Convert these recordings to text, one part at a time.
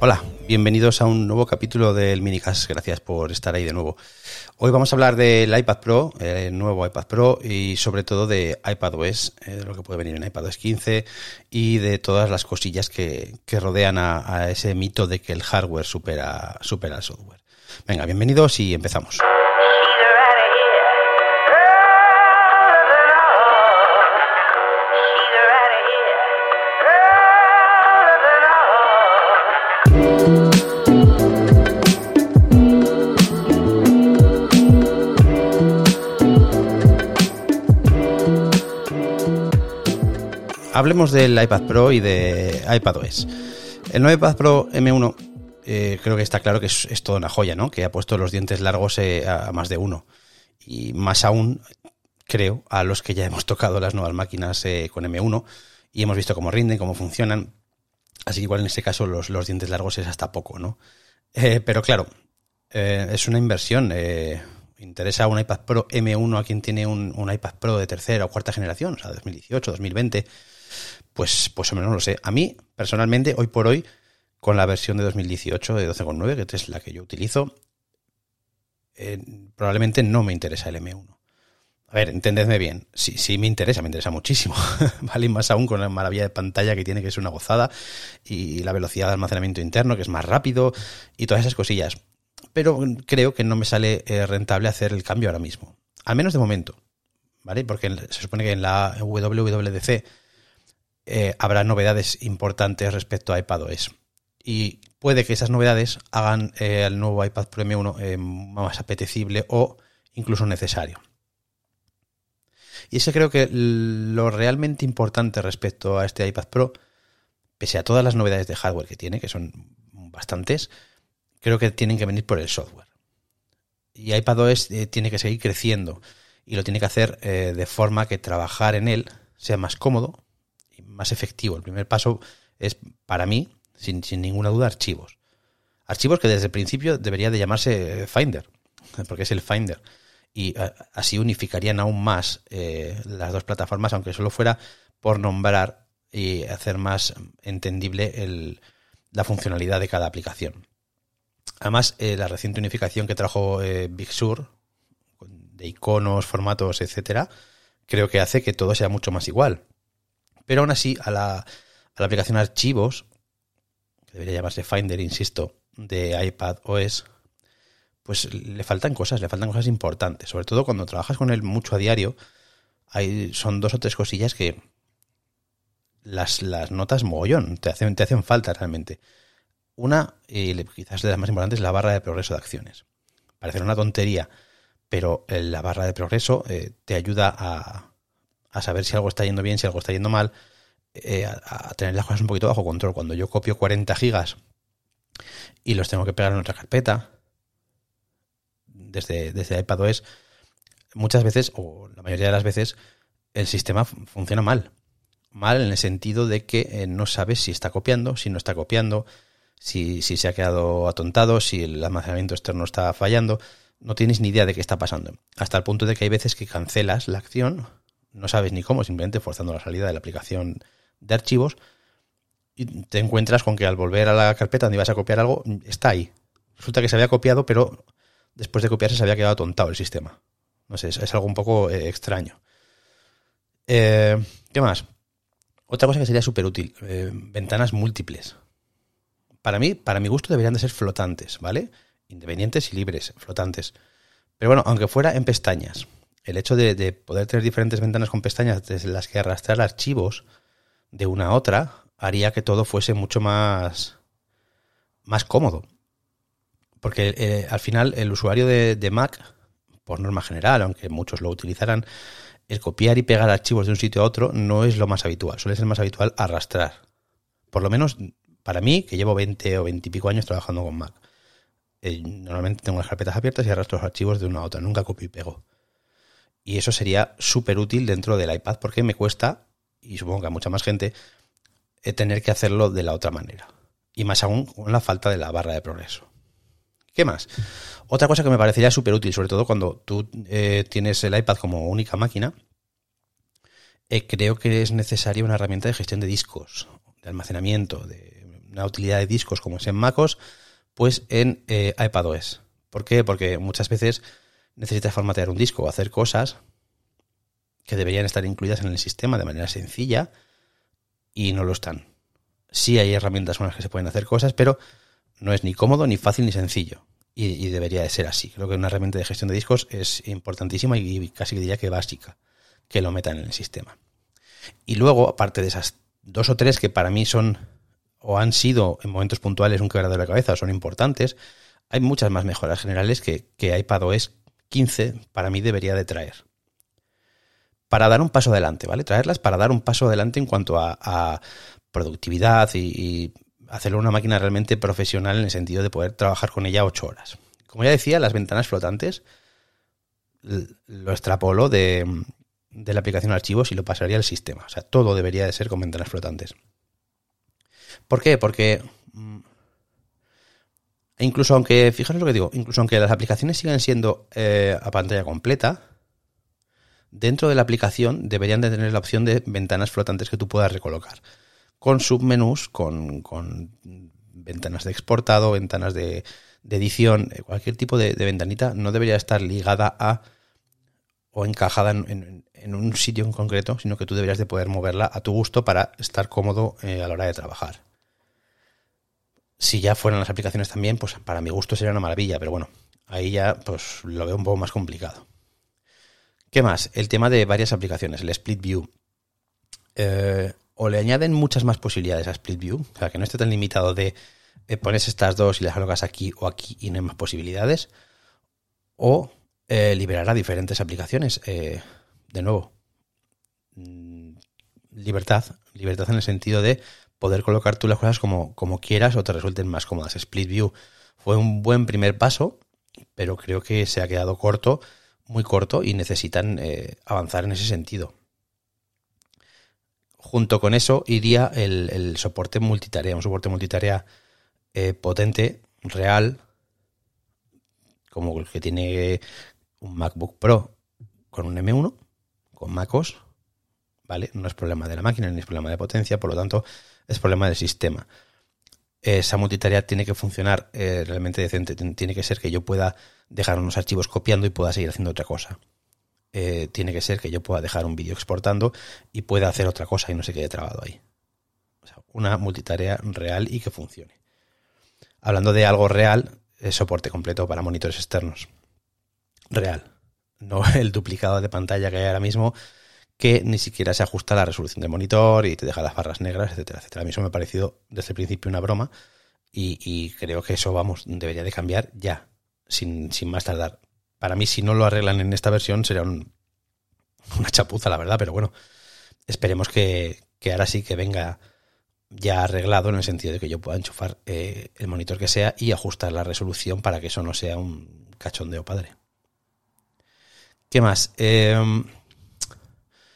Hola, bienvenidos a un nuevo capítulo del Minicast. Gracias por estar ahí de nuevo. Hoy vamos a hablar del iPad Pro, el nuevo iPad Pro y sobre todo de iPadOS, eh, de lo que puede venir en iPadOS 15 y de todas las cosillas que, rodean a, ese mito de que el hardware supera, supera el software. Venga, bienvenidos y empezamos. Hablemos del iPad Pro y de iPadOS. El nuevo iPad Pro M1 eh, creo que está claro que es, toda una joya, ¿no? Que ha puesto los dientes largos eh, a, más de uno. Y más aún, creo, a los que ya hemos tocado las nuevas máquinas eh, con M1 y hemos visto cómo rinden, cómo funcionan. Así que igual en este caso los, dientes largos es hasta poco, ¿no? pero claro, es una inversión. interesa un iPad Pro M1 a quien tiene un, un, iPad Pro de tercera o cuarta generación, o sea, 2018, 2020 pues, pues o menos no lo sé. A mí, personalmente, hoy por hoy, con la versión de 2018 de 12.9, que es la que yo utilizo, eh, probablemente no me interesa el M1. A ver, entendedme bien, sí, sí me interesa, me interesa muchísimo, ¿vale? más aún con la maravilla de pantalla que tiene, que es una gozada, y la velocidad de almacenamiento interno, que es más rápido, y todas esas cosillas. Pero creo que no me sale eh, rentable hacer el cambio ahora mismo, al menos de momento, ¿vale? Porque se supone que en la WWDC eh, habrá novedades importantes respecto a iPadOS. Y puede que esas novedades hagan eh, el nuevo iPad Pro M1 eh, más apetecible o incluso necesario. Y ese creo que lo realmente importante respecto a este iPad Pro, pese a todas las novedades de hardware que tiene, que son bastantes, creo que tienen que venir por el software. Y iPadOS tiene que seguir creciendo y lo tiene que hacer de forma que trabajar en él sea más cómodo, más efectivo. El primer paso es, para mí, sin, ninguna duda, archivos. Archivos que desde el principio debería de llamarse Finder, porque es el Finder. Y así unificarían aún más eh, las dos plataformas, aunque solo fuera por nombrar y hacer más entendible la funcionalidad de cada aplicación. Además, eh, la reciente unificación que trajo eh, Big Sur, de iconos, formatos, etcétera, creo que hace que todo sea mucho más igual. Pero aún así, a la, aplicación Archivos, que debería llamarse Finder, insisto, de iPad OS, pues le faltan cosas, le faltan cosas importantes. Sobre todo cuando trabajas con él mucho a diario, hay, son dos o tres cosillas que las, las notas mogollón, te hacen, te hacen falta realmente. Una, y quizás de las más importantes, es la barra de progreso de acciones. Parece una tontería, pero la barra de progreso eh, te ayuda a, a saber si algo está yendo bien, si algo está yendo mal, eh, a, tener las cosas un poquito bajo control. Cuando yo copio 40 gigas y los tengo que pegar en otra carpeta, desde, desde iPadOS, muchas veces, o la mayoría de las veces, el sistema funciona mal. Mal en el sentido de que eh, no sabes si está copiando, si no está copiando, si, si se ha quedado atontado, si el almacenamiento externo está fallando. No tienes ni idea de qué está pasando. Hasta el punto de que hay veces que cancelas la acción no sabes ni cómo, simplemente forzando la salida de la aplicación de archivos y te encuentras con que al volver a la carpeta donde ibas a copiar algo, está ahí. Resulta que se había copiado, pero después de copiarse se había quedado atontado el sistema. No sé, es, algo un poco eh, extraño. Eh, ¿Qué más? Otra cosa que sería súper útil, eh, ventanas múltiples. Para mí, para mi gusto, deberían de ser flotantes, ¿vale? Independientes y libres, flotantes. Pero bueno, aunque fuera en pestañas el hecho de, poder tener diferentes ventanas con pestañas desde las que arrastrar archivos de una a otra haría que todo fuese mucho más, más cómodo. Porque eh, al final el usuario de, de, Mac, por norma general, aunque muchos lo utilizarán, el copiar y pegar archivos de un sitio a otro no es lo más habitual. Suele ser más habitual arrastrar. Por lo menos para mí, que llevo 20 o 20 y pico años trabajando con Mac. Eh, normalmente tengo las carpetas abiertas y arrastro los archivos de una a otra. Nunca copio y pego. Y eso sería súper útil dentro del iPad porque me cuesta, y supongo que a mucha más gente, eh, tener que hacerlo de la otra manera. Y más aún con la falta de la barra de progreso. ¿Qué más? Otra cosa que me parecería súper útil, sobre todo cuando tú eh, tienes el iPad como única máquina, eh, creo que es necesaria una herramienta de gestión de discos, de almacenamiento, de una utilidad de discos como es en MacOS, pues en eh, iPadOS. ¿Por qué? Porque muchas veces necesitas formatear un disco o hacer cosas que deberían estar incluidas en el sistema de manera sencilla y no lo están. Sí hay herramientas con las que se pueden hacer cosas, pero no es ni cómodo, ni fácil, ni sencillo. Y, debería de ser así. Creo que una herramienta de gestión de discos es importantísima y casi diría que básica que lo metan en el sistema. Y luego, aparte de esas dos o tres que para mí son o han sido en momentos puntuales un quebradero de cabeza, son importantes, hay muchas más mejoras generales que, que iPadOS 15 para mí debería de traer. Para dar un paso adelante, ¿vale? Traerlas para dar un paso adelante en cuanto a, productividad y, hacerlo una máquina realmente profesional en el sentido de poder trabajar con ella ocho horas. Como ya decía, las ventanas flotantes lo extrapolo de, de la aplicación de archivos y lo pasaría al sistema. O sea, todo debería de ser con ventanas flotantes. ¿Por qué? Porque incluso aunque, fijaros lo que digo, incluso aunque las aplicaciones sigan siendo eh, a pantalla completa, dentro de la aplicación deberían de tener la opción de ventanas flotantes que tú puedas recolocar. Con submenús, con, con ventanas de exportado, ventanas de, edición, eh, cualquier tipo de, ventanita no debería estar ligada a o encajada en, un sitio en concreto, sino que tú deberías de poder moverla a tu gusto para estar cómodo eh, a la hora de trabajar. Si ya fueran las aplicaciones también, pues para mi gusto sería una maravilla, pero bueno, ahí ya pues lo veo un poco más complicado. ¿Qué más? El tema de varias aplicaciones, el Split View. Eh, o le añaden muchas más posibilidades a Split View, o sea, que no esté tan limitado de eh, pones estas dos y las alogas aquí o aquí y no hay más posibilidades, o eh, liberará diferentes aplicaciones. Eh, de nuevo, mm, libertad, libertad en el sentido de poder colocar tú las cosas como, como quieras o te resulten más cómodas. Split View fue un buen primer paso, pero creo que se ha quedado corto, muy corto, y necesitan eh, avanzar en ese sentido. Junto con eso iría el, soporte multitarea, un soporte multitarea potente, real, como el que tiene un MacBook Pro con un M1, con MacOS, ¿vale? No es problema de la máquina ni es problema de potencia, por lo tanto, es problema del sistema. Esa multitarea tiene que funcionar eh, realmente decente. Tiene que ser que yo pueda dejar unos archivos copiando y pueda seguir haciendo otra cosa. Eh, tiene que ser que yo pueda dejar un vídeo exportando y pueda hacer otra cosa y no se quede trabado ahí. una multitarea real y que funcione. Hablando de algo real, es soporte completo para monitores externos real, no el duplicado de pantalla que hay ahora mismo, que ni siquiera se ajusta la resolución del monitor y te deja las barras negras, etcétera, etcétera. A mí eso me ha parecido desde el principio una broma y, creo que eso, vamos, debería de cambiar ya, sin, más tardar. Para mí, si no lo arreglan en esta versión, sería una chapuza, la verdad, pero bueno, esperemos que, ahora sí que venga ya arreglado en el sentido de que yo pueda enchufar eh, el monitor que sea y ajustar la resolución para que eso no sea un cachondeo padre. ¿Qué más? Em,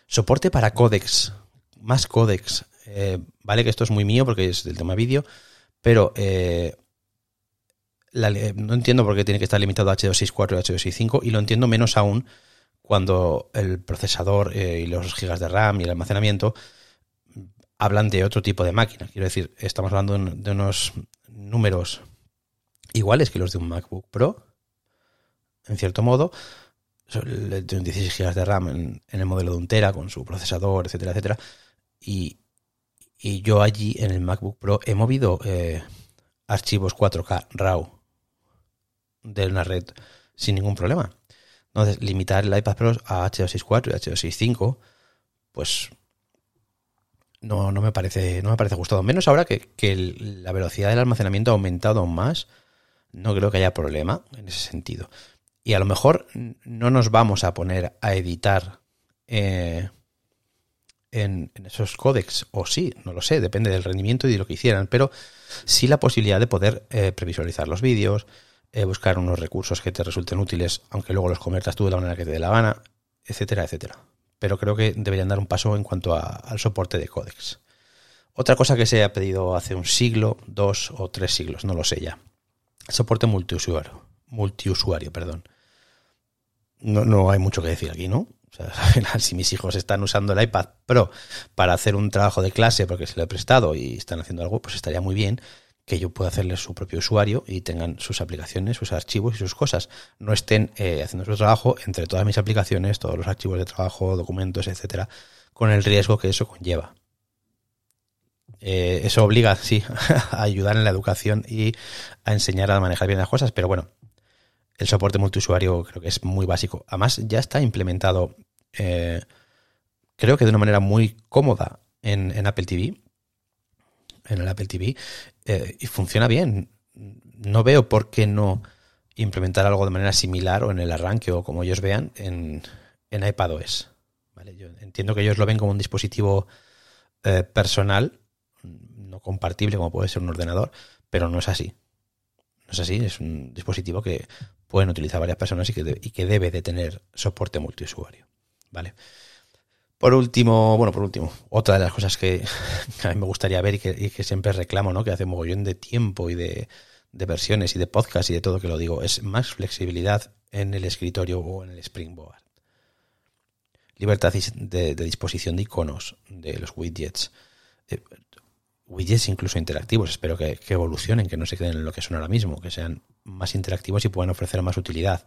soporte para códex. Más códex. Eh, vale que esto es muy mío porque es del tema vídeo, pero eh, no entiendo por qué tiene que estar limitado a H264 y H265 y lo entiendo menos aún cuando el procesador eh, y los gigas de RAM y el almacenamiento hablan de otro tipo de máquina. Quiero decir, estamos hablando de unos números iguales que los de un MacBook Pro, en cierto modo, tiene 16 GB de RAM en, el modelo de un Tera con su procesador, etcétera, etcétera. Y, yo allí en el MacBook Pro he movido eh, archivos 4K RAW de una red sin ningún problema. Entonces, limitar el iPad Pro a H264 y H265, pues no, no me parece, no me parece ajustado. Menos ahora que, que la velocidad del almacenamiento ha aumentado aún más. No creo que haya problema en ese sentido. Y a lo mejor no nos vamos a poner a editar eh, en, esos códex, o sí, no lo sé, depende del rendimiento y de lo que hicieran, pero sí la posibilidad de poder eh, previsualizar los vídeos, eh, buscar unos recursos que te resulten útiles, aunque luego los conviertas tú de la manera que te dé la gana, etcétera, etcétera. Pero creo que deberían dar un paso en cuanto al soporte de códex. Otra cosa que se ha pedido hace un siglo, dos o tres siglos, no lo sé ya. Soporte multiusuario. Multiusuario, perdón no, no hay mucho que decir aquí, ¿no? O sea, si mis hijos están usando el iPad Pro para hacer un trabajo de clase porque se lo he prestado y están haciendo algo, pues estaría muy bien que yo pueda hacerles su propio usuario y tengan sus aplicaciones, sus archivos y sus cosas. No estén eh, haciendo su trabajo entre todas mis aplicaciones, todos los archivos de trabajo, documentos, etcétera, con el riesgo que eso conlleva. Eh, eso obliga, sí, a ayudar en la educación y a enseñar a manejar bien las cosas, pero bueno, el soporte multiusuario creo que es muy básico. Además, ya está implementado, eh, creo que de una manera muy cómoda en, Apple TV, en el Apple TV, eh, y funciona bien. No veo por qué no implementar algo de manera similar o en el arranque o como ellos vean en, en iPadOS. ¿Vale? Yo entiendo que ellos lo ven como un dispositivo personal no compartible como puede ser un ordenador, pero no es así. No es así, es un dispositivo que pueden utilizar varias personas y que, y que debe de tener soporte multiusuario. ¿Vale? Por último, bueno, por último, otra de las cosas que, a mí me gustaría ver y que, siempre reclamo, ¿no? Que hace mogollón de tiempo y de, versiones y de podcast y de todo que lo digo, es más flexibilidad en el escritorio o en el Springboard. Libertad de, de disposición de iconos de los widgets. Eh, widgets incluso interactivos. Espero que, evolucionen, que no se queden en lo que son ahora mismo, que sean más interactivos y puedan ofrecer más utilidad.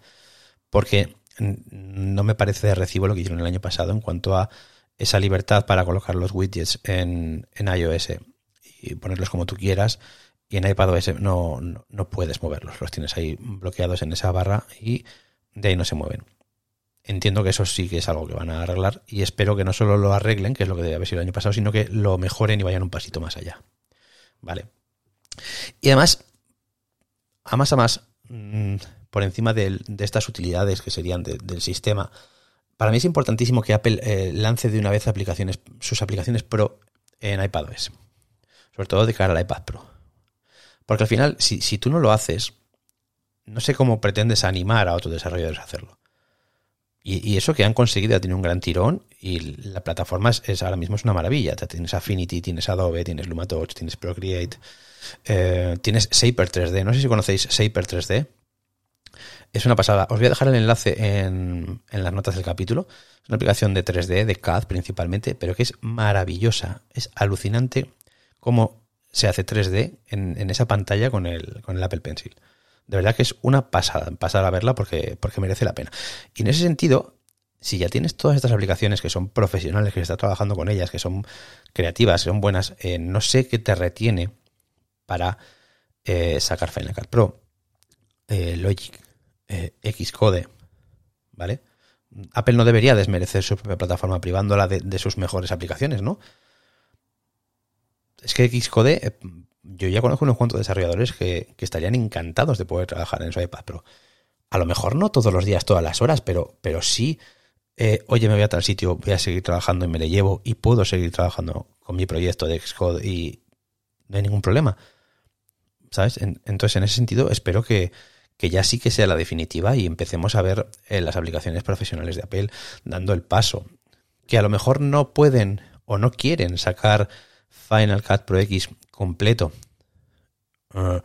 Porque no me parece de recibo lo que hicieron el año pasado en cuanto a esa libertad para colocar los widgets en, en iOS y ponerlos como tú quieras. Y en iPadOS no, no, no puedes moverlos, los tienes ahí bloqueados en esa barra y de ahí no se mueven. Entiendo que eso sí que es algo que van a arreglar y espero que no solo lo arreglen, que es lo que debe haber sido el año pasado, sino que lo mejoren y vayan un pasito más allá. ¿Vale? Y además, a más a más, mm, por encima de, estas utilidades que serían del sistema, para mí es importantísimo que Apple eh, lance de una vez aplicaciones, sus aplicaciones Pro en iPadOS. Sobre todo de cara al iPad Pro. Porque al final, si, si tú no lo haces, no sé cómo pretendes animar a otros desarrolladores a hacerlo. Y, eso que han conseguido tiene un gran tirón y la plataforma es, ahora mismo es una maravilla. Tienes Affinity, tienes Adobe, tienes Lumatouch, tienes Procreate, eh, tienes Saper 3D. No sé si conocéis Saper 3D. Es una pasada. Os voy a dejar el enlace en, las notas del capítulo. Es una aplicación de 3D, de CAD principalmente, pero que es maravillosa. Es alucinante cómo se hace 3D en, en esa pantalla con el, con el Apple Pencil. De verdad que es una pasada pasar a verla porque, porque merece la pena. Y en ese sentido, si ya tienes todas estas aplicaciones que son profesionales, que estás trabajando con ellas, que son creativas, que son buenas, eh, no sé qué te retiene para eh, sacar Final Cut Pro, eh, Logic, Xcode, ¿vale? Apple no debería desmerecer su propia plataforma privándola de sus mejores aplicaciones, ¿no? Es que Xcode yo ya conozco unos cuantos desarrolladores que, estarían encantados de poder trabajar en su iPad Pro. A lo mejor no todos los días, todas las horas, pero, pero sí, eh, oye, me voy a tal sitio, voy a seguir trabajando y me le llevo y puedo seguir trabajando con mi proyecto de Xcode y no hay ningún problema. ¿Sabes? entonces, en ese sentido, espero que, que, ya sí que sea la definitiva y empecemos a ver eh, las aplicaciones profesionales de Apple dando el paso. Que a lo mejor no pueden o no quieren sacar Final Cut Pro X completo. Eh,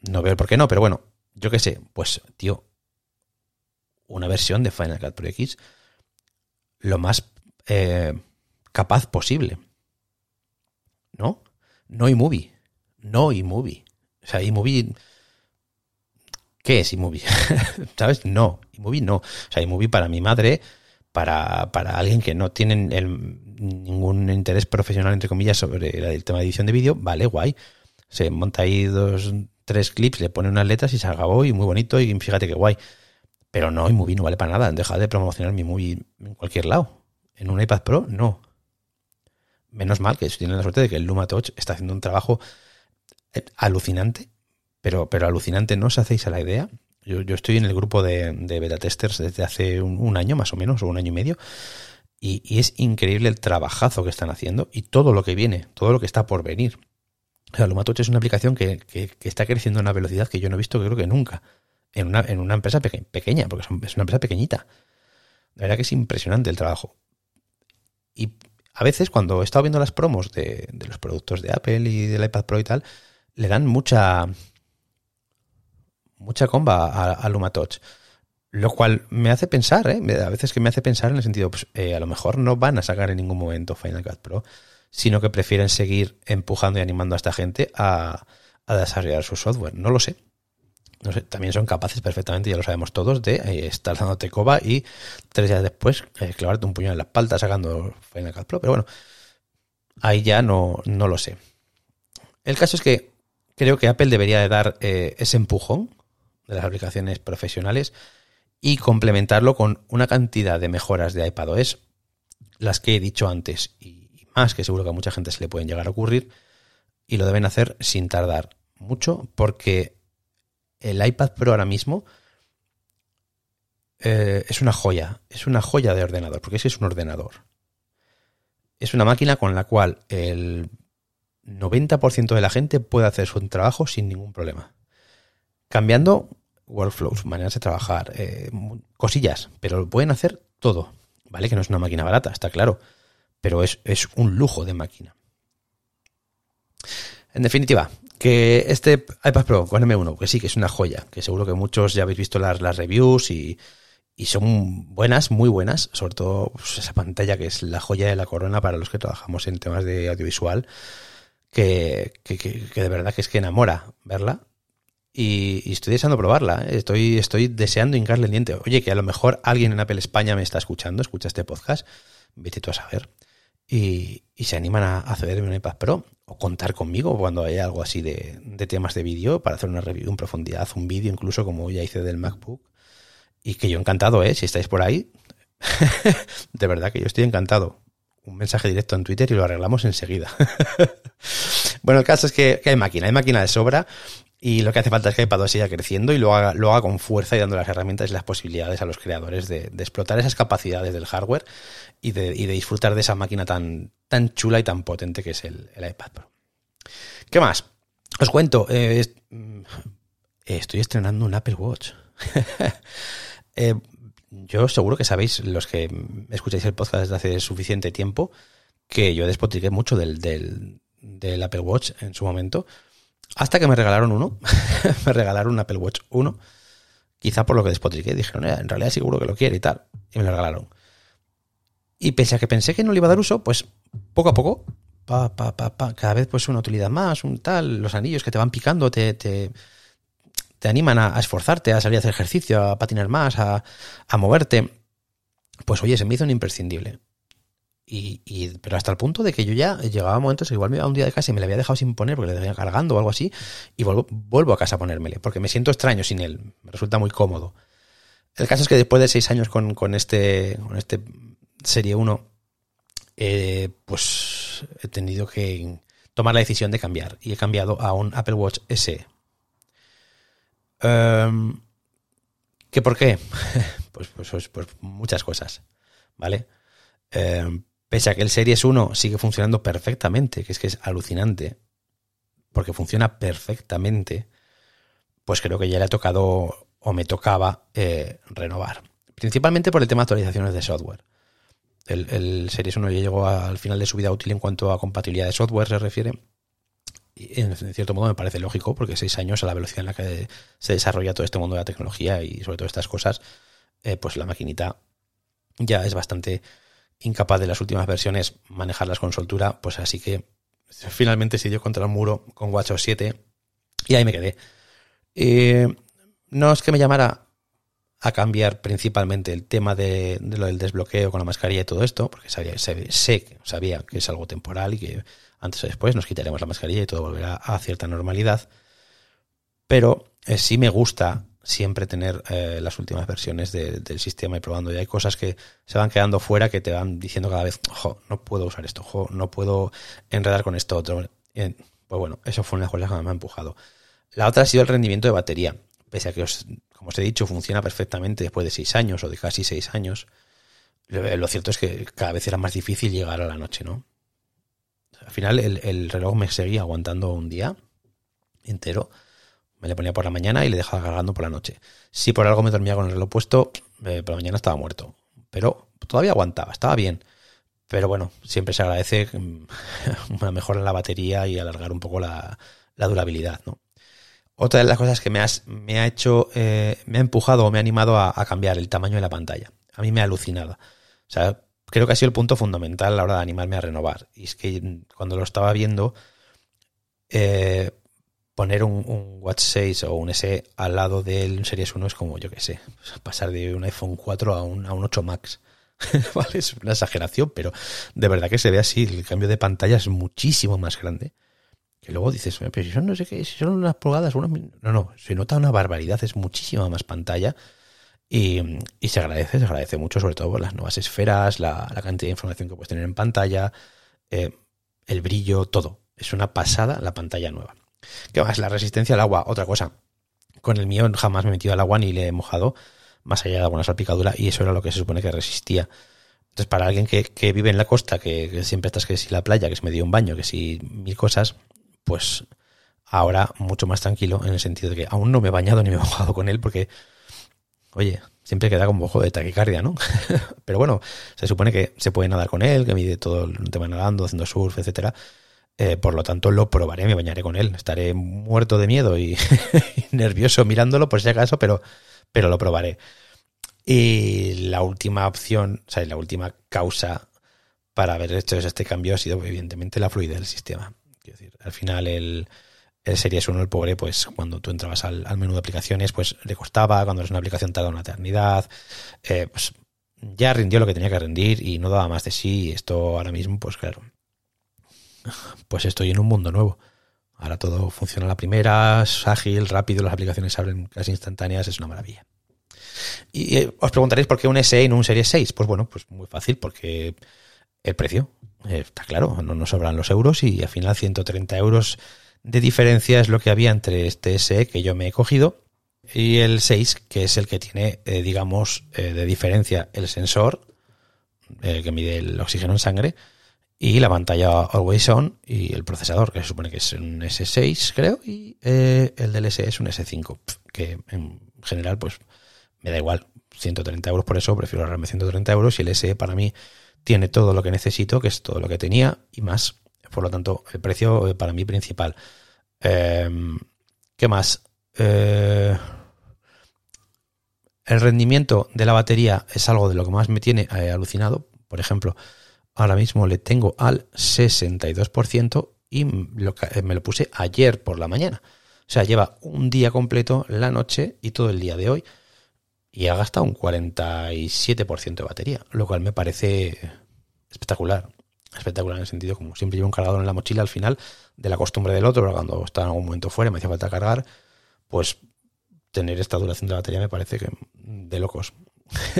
no veo por qué no, pero bueno, yo qué sé, pues, tío, una versión de Final Cut Pro X lo más eh, capaz posible. ¿No? No iMovie. No iMovie. O sea, iMovie. ¿Qué es iMovie? ¿Sabes? No. iMovie no. O sea, iMovie para mi madre para, para alguien que no tiene ningún interés profesional, entre comillas, sobre el tema de edición de vídeo, vale, guay. Se monta ahí dos, tres clips, le pone unas letras y se acabó y muy bonito y fíjate qué guay. Pero no, y movie no vale para nada. Deja de promocionar mi movie en cualquier lado. En un iPad Pro, no. Menos mal que tienen la suerte de que el Luma Touch está haciendo un trabajo eh, alucinante, pero, pero alucinante, no os hacéis a la idea yo, estoy en el grupo de, beta testers desde hace un, año más o menos, o un año y medio, y, es increíble el trabajazo que están haciendo y todo lo que viene, todo lo que está por venir. O sea, Lumatouch es una aplicación que, está creciendo a una velocidad que yo no he visto creo que nunca en una, en una empresa pequeña, porque es una empresa pequeñita. La verdad que es impresionante el trabajo. Y a veces cuando he estado viendo las promos de, de los productos de Apple y del iPad Pro y tal, le dan mucha mucha comba a, a. Lo cual me hace pensar, ¿eh? a veces que me hace pensar en el sentido, pues eh, a lo mejor no van a sacar en ningún momento Final Cut Pro, sino que prefieren seguir empujando y animando a esta gente a, desarrollar su software. No lo sé. También son capaces perfectamente, ya lo sabemos todos, de eh, estar dándote coba y tres días después clavarte un puño en la espalda sacando Final Cut Pro. Pero bueno, ahí ya no, no lo sé. El caso es que creo que Apple debería de dar ese empujón de las aplicaciones profesionales y complementarlo con una cantidad de mejoras de iPadOS, las que he dicho antes y más, que seguro que a mucha gente se le pueden llegar a ocurrir, y lo deben hacer sin tardar mucho, porque el iPad Pro ahora mismo eh, es una joya, es una joya de ordenador, porque ese es un ordenador. Es una máquina con la cual el 90% de la gente puede hacer su trabajo sin ningún problema. Cambiando workflows, maneras de trabajar, eh, cosillas, pero lo pueden hacer todo. ¿Vale? Que no es una máquina barata, está claro, pero es, un lujo de máquina. En definitiva, que este iPad Pro con M1, que sí, que es una joya, que seguro que muchos ya habéis visto las, las reviews y, son buenas, muy buenas, sobre todo pues, esa pantalla que es la joya de la corona para los que trabajamos en temas de audiovisual, que, que de verdad que es que enamora verla y, estoy deseando probarla. ¿eh? Estoy, estoy deseando hincarle el diente. Oye, que a lo mejor alguien en Apple España me está escuchando, escucha este podcast, vete tú a saber. Y, se animan a, a cederme un iPad Pro o contar conmigo cuando haya algo así de, temas de vídeo para hacer una review en profundidad, un vídeo incluso como ya hice del MacBook. Y que yo encantado, ¿eh? Si estáis por ahí, de verdad que yo estoy encantado. Un mensaje directo en Twitter y lo arreglamos enseguida. bueno, el caso es que hay máquina, hay máquina de sobra y lo que hace falta es que iPadOS siga creciendo y lo haga, lo haga con fuerza y dando las herramientas y las posibilidades a los creadores de, explotar esas capacidades del hardware y de, disfrutar de esa máquina tan, tan chula y tan potente que es el, iPad Pro. ¿Qué más? Os cuento, eh, mm, estoy estrenando un Apple Watch. Eh, yo seguro que sabéis, los que escucháis el podcast desde hace suficiente tiempo, que yo despotriqué mucho del, del Apple Watch en su momento hasta que me regalaron uno. me regalaron un Apple Watch 1. Quizá por lo que despotriqué. Dijeron, eh, en realidad seguro que lo quiere y tal. Y me lo regalaron. Y pese a que pensé que no le iba a dar uso, pues poco a poco, pa, pa, pa, cada vez pues una utilidad más, un tal, los anillos que te van picando, te, te, te animan a, esforzarte, a salir a hacer ejercicio, a patinar más, a, a moverte. Pues oye, se me hizo un imprescindible. Y, pero hasta el punto de que yo ya llegaba a momentos igual me iba un día de casa y me le había dejado sin poner porque le dejaba cargando o algo así y vuelvo, vuelvo a casa a ponérmele porque me siento extraño sin él, me resulta muy cómodo. El caso es que después de seis años con, con este, con este Serie 1, eh, pues he tenido que tomar la decisión de cambiar y he cambiado a un Apple Watch SE. Em, ¿Qué por qué? pues, pues, pues, pues, muchas cosas, ¿vale? Em, Pese a que el Series 1 sigue funcionando perfectamente, que es que es alucinante, porque funciona perfectamente, pues creo que ya le ha tocado o me tocaba eh, renovar. Principalmente por el tema de actualizaciones de software. El, Series 1 ya llegó al final de su vida útil en cuanto a compatibilidad de software se refiere. Y en cierto modo me parece lógico, porque seis años a la velocidad en la que se desarrolla todo este mundo de la tecnología y sobre todo estas cosas, eh, pues la maquinita ya es bastante incapaz de las últimas versiones manejarlas con soltura, pues así que finalmente se dio contra el muro con WatchOS 7 y ahí me quedé. Eh, no es que me llamara a cambiar principalmente el tema de, lo del desbloqueo con la mascarilla y todo esto, porque sabía, sé, sabía que es algo temporal y que antes o después nos quitaremos la mascarilla y todo volverá a cierta normalidad. Pero eh, sí me gusta siempre tener eh, las últimas versiones del sistema y probando. Y hay cosas que se van quedando fuera que te van diciendo cada vez, no puedo usar esto, no puedo enredar con esto otro. pues bueno, eso fue una de las cosas que me ha empujado. La otra ha sido el rendimiento de batería. Pese a que, como os he dicho, funciona perfectamente después de seis años o de casi seis años. Lo cierto es que cada vez era más difícil llegar a la noche, ¿no? Al final el reloj me seguía aguantando un día entero me le ponía por la mañana y le dejaba cargando por la noche. Si por algo me dormía con el reloj puesto, eh, por la mañana estaba muerto. Pero todavía aguantaba, estaba bien. Pero bueno, siempre se agradece mm, una mejora en la batería y alargar un poco la, durabilidad, ¿no? Otra de las cosas que me, ha hecho, eh, me ha empujado o me ha animado a, cambiar el tamaño de la pantalla. A mí me ha alucinado. O sea, creo que ha sido el punto fundamental a la hora de animarme a renovar. Y es que cuando lo estaba viendo, eh, poner un, Watch 6 o un SE al lado del Series 1 es como, yo que sé, pasar de un iPhone 4 a un, a un 8 Max. ¿Vale? Es una exageración, pero de verdad que se ve así. El cambio de pantalla es muchísimo más grande. Que luego dices, pero si son no sé qué, si son unas pulgadas, unas... no, no, se nota una barbaridad, es muchísima más pantalla. Y, se agradece, se agradece mucho, sobre todo por las nuevas esferas, la, cantidad de información que puedes tener en pantalla, eh, el brillo, todo. Es una pasada la pantalla nueva. ¿Qué más? La resistencia al agua, otra cosa. Con el mío jamás me he metido al agua ni le he mojado, más allá de alguna salpicadura, y eso era lo que se supone que resistía. Entonces, para alguien que, vive en la costa, que, siempre estás que si la playa, que se me dio un baño, que si mil cosas, pues ahora mucho más tranquilo en el sentido de que aún no me he bañado ni me he mojado con él porque, oye, siempre queda como ojo de taquicardia, ¿no? Pero bueno, se supone que se puede nadar con él, que mide todo el tema nadando, haciendo surf, etcétera. Eh, por lo tanto, lo probaré, me bañaré con él. Estaré muerto de miedo y, nervioso mirándolo por si acaso, pero, pero lo probaré. Y la última opción, o sea, la última causa para haber hecho este cambio ha sido, evidentemente, la fluidez del sistema. decir, al final el, el Series 1, el pobre, pues cuando tú entrabas al, menú de aplicaciones, pues le costaba, cuando es una aplicación tarda una eternidad, eh, pues ya rindió lo que tenía que rendir y no daba más de sí. Y esto ahora mismo, pues claro, pues estoy en un mundo nuevo. Ahora todo funciona a la primera, es ágil, rápido, las aplicaciones se abren casi instantáneas, es una maravilla. Y eh, os preguntaréis por qué un SE y no un Series 6. Pues bueno, pues muy fácil, porque el precio, eh, está claro, no nos sobran los euros y al final 130 euros de diferencia es lo que había entre este SE que yo me he cogido y el 6, que es el que tiene, eh, digamos, de diferencia el sensor que mide el oxígeno en sangre y la pantalla Always On y el procesador, que se supone que es un S6, creo, y eh, el del S es un S5, que en general, pues me da igual, 130 euros por eso, prefiero ahorrarme 130 euros y el SE para mí tiene todo lo que necesito, que es todo lo que tenía y más. Por lo tanto, el precio eh, para mí principal. Em, ¿Qué más? Eh, el rendimiento de la batería es algo de lo que más me tiene alucinado. Por ejemplo, ahora mismo le tengo al 62% y eh, me lo puse ayer por la mañana. O sea, lleva un día completo, la noche y todo el día de hoy. Y ha gastado un 47% de batería, lo cual me parece espectacular. Espectacular en el sentido como siempre llevo un cargador en la mochila al final de la costumbre del otro, pero cuando está en algún momento fuera y me hacía falta cargar, pues tener esta duración de batería me parece que de locos.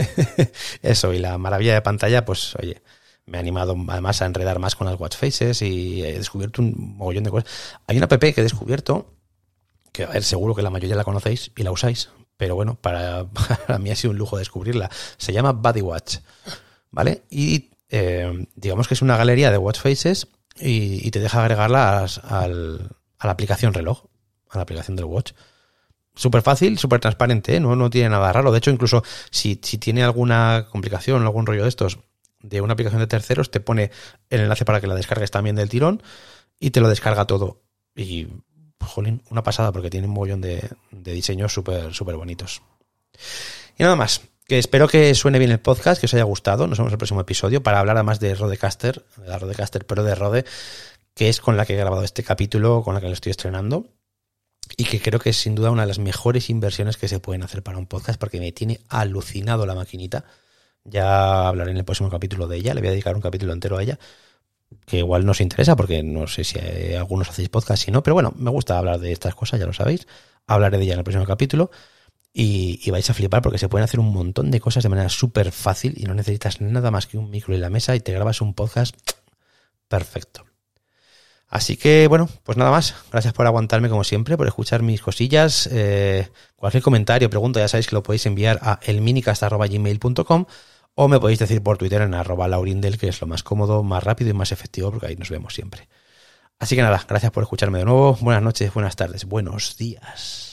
Eso, y la maravilla de pantalla, pues oye, me ha animado además a enredar más con las watch faces y he descubierto un mogollón de cosas. Hay una app que he descubierto, que a seguro que la mayoría la conocéis y la usáis, pero bueno, para, mí ha sido un lujo descubrirla. Se llama Body Watch, ¿vale? Y eh, digamos que es una galería de watch faces y, te deja agregarlas al, a la aplicación reloj, a la aplicación del watch súper fácil, súper transparente, ¿eh? no, no tiene nada raro. De hecho, incluso si, si tiene alguna complicación, algún rollo de estos, de una aplicación de terceros, te pone el enlace para que la descargues también del tirón y te lo descarga todo. Y, jolín, una pasada porque tiene un mollón de, diseños súper, súper bonitos. Y nada más, que espero que suene bien el podcast, que os haya gustado. Nos vemos en el próximo episodio para hablar además de Rodecaster, de la Rodecaster, pero de Rode, que es con la que he grabado este capítulo, con la que lo estoy estrenando. Y que creo que es sin duda una de las mejores inversiones que se pueden hacer para un podcast porque me tiene alucinado la maquinita. Ya hablaré en el próximo capítulo de ella, le voy a dedicar un capítulo entero a ella, que igual no os interesa porque no sé si algunos hacéis podcast, si no, pero bueno, me gusta hablar de estas cosas, ya lo sabéis. Hablaré de ella en el próximo capítulo y, vais a flipar porque se pueden hacer un montón de cosas de manera súper fácil y no necesitas nada más que un micro y la mesa y te grabas un podcast perfecto. Así que bueno, pues nada más. Gracias por aguantarme como siempre, por escuchar mis cosillas. Eh, cualquier comentario, pregunta, ya sabéis que lo podéis enviar a elminicast.gmail.com o me podéis decir por Twitter en arroba laurindel, que es lo más cómodo, más rápido y más efectivo, porque ahí nos vemos siempre. Así que nada, gracias por escucharme de nuevo. Buenas noches, buenas tardes, buenos días.